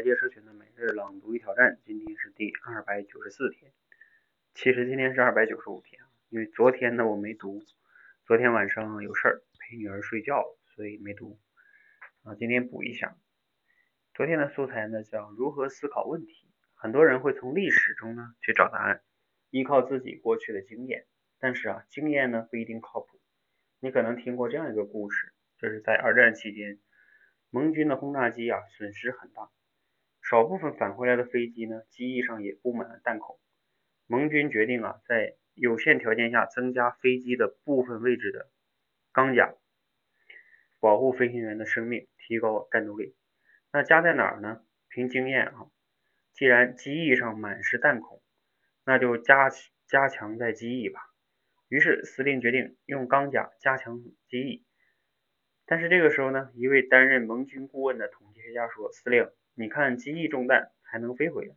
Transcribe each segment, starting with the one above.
财界社群的每日朗读与挑战，今天是第二百九十四天。其实今天是二百九十五天，因为昨天呢我没读，昨天晚上有事儿陪女儿睡觉，所以没读。啊，今天补一下。昨天的素材呢叫如何思考问题。很多人会从历史中呢去找答案，依靠自己过去的经验。但是啊，经验呢不一定靠谱。你可能听过这样一个故事，就是在二战期间。盟军的轰炸机啊损失很大，少部分返回来的飞机呢，机翼上也布满了弹孔。盟军决定啊，在有限条件下增加飞机的部分位置的钢甲，保护飞行员的生命，提高战斗力。那加在哪儿呢？凭经验啊，既然机翼上满是弹孔，那就加加强在机翼吧。于是司令决定用钢甲加强机翼。但是这个时候呢，一位担任盟军顾问的统计学家说：“司令，你看机翼中弹还能飞回来，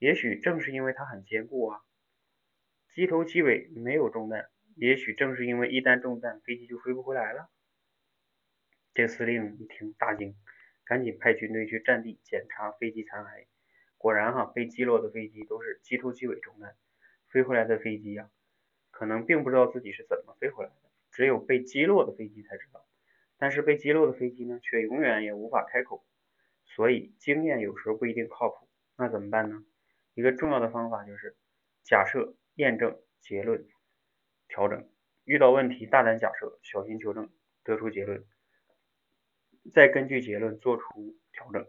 也许正是因为它很坚固啊。机头机尾没有中弹，也许正是因为一旦中弹，飞机就飞不回来了。”这司令一听大惊，赶紧派军队去战地检查飞机残骸。果然哈，被击落的飞机都是机头机尾中弹，飞回来的飞机呀，可能并不知道自己是怎么飞回来的，只有被击落的飞机才知道。但是被击落的飞机呢，却永远也无法开口。所以经验有时候不一定靠谱，那怎么办呢？一个重要的方法就是假设、验证、结论、调整。遇到问题，大胆假设，小心求证，得出结论，再根据结论做出调整。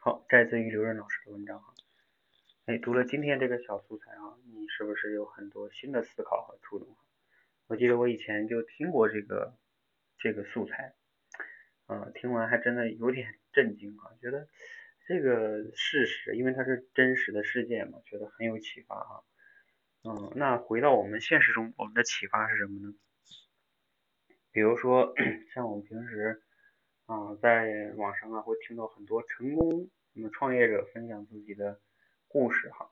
好，摘自于刘润老师的文章哈。哎，读了今天这个小素材啊，你是不是有很多新的思考和触动？我记得我以前就听过这个。这个素材，啊，听完还真的有点震惊啊！觉得这个事实，因为它是真实的事件嘛，觉得很有启发哈。嗯，那回到我们现实中，我们的启发是什么呢？比如说，像我们平时啊，在网上啊，会听到很多成功那么创业者分享自己的故事哈，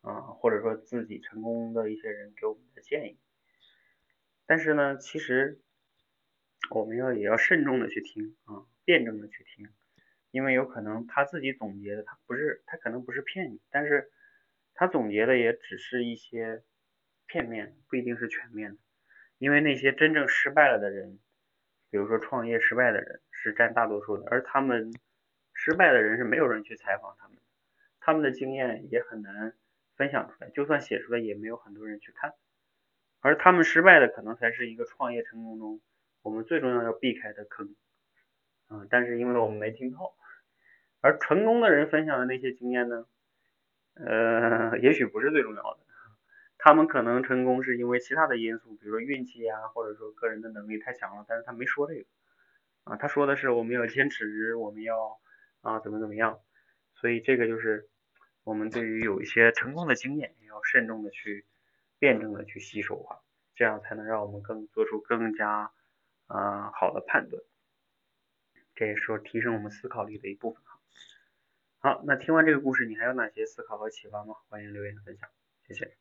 啊，或者说自己成功的一些人给我们的建议。但是呢，其实。我们要也要慎重的去听啊，辩证的去听，因为有可能他自己总结的，他不是他可能不是骗你，但是他总结的也只是一些片面，不一定是全面的。因为那些真正失败了的人，比如说创业失败的人是占大多数的，而他们失败的人是没有人去采访他们，他们的经验也很难分享出来，就算写出来也没有很多人去看，而他们失败的可能才是一个创业成功中。我们最重要要避开的坑，嗯，但是因为我们没听透，而成功的人分享的那些经验呢，呃，也许不是最重要的，他们可能成功是因为其他的因素，比如说运气呀，或者说个人的能力太强了，但是他没说这个，啊，他说的是我们要坚持，我们要啊怎么怎么样，所以这个就是我们对于有一些成功的经验，要慎重的去辩证的去吸收啊，这样才能让我们更做出更加。啊，好的判断，这也是提升我们思考力的一部分哈。好，那听完这个故事，你还有哪些思考和启发吗？欢迎留言分享，谢谢。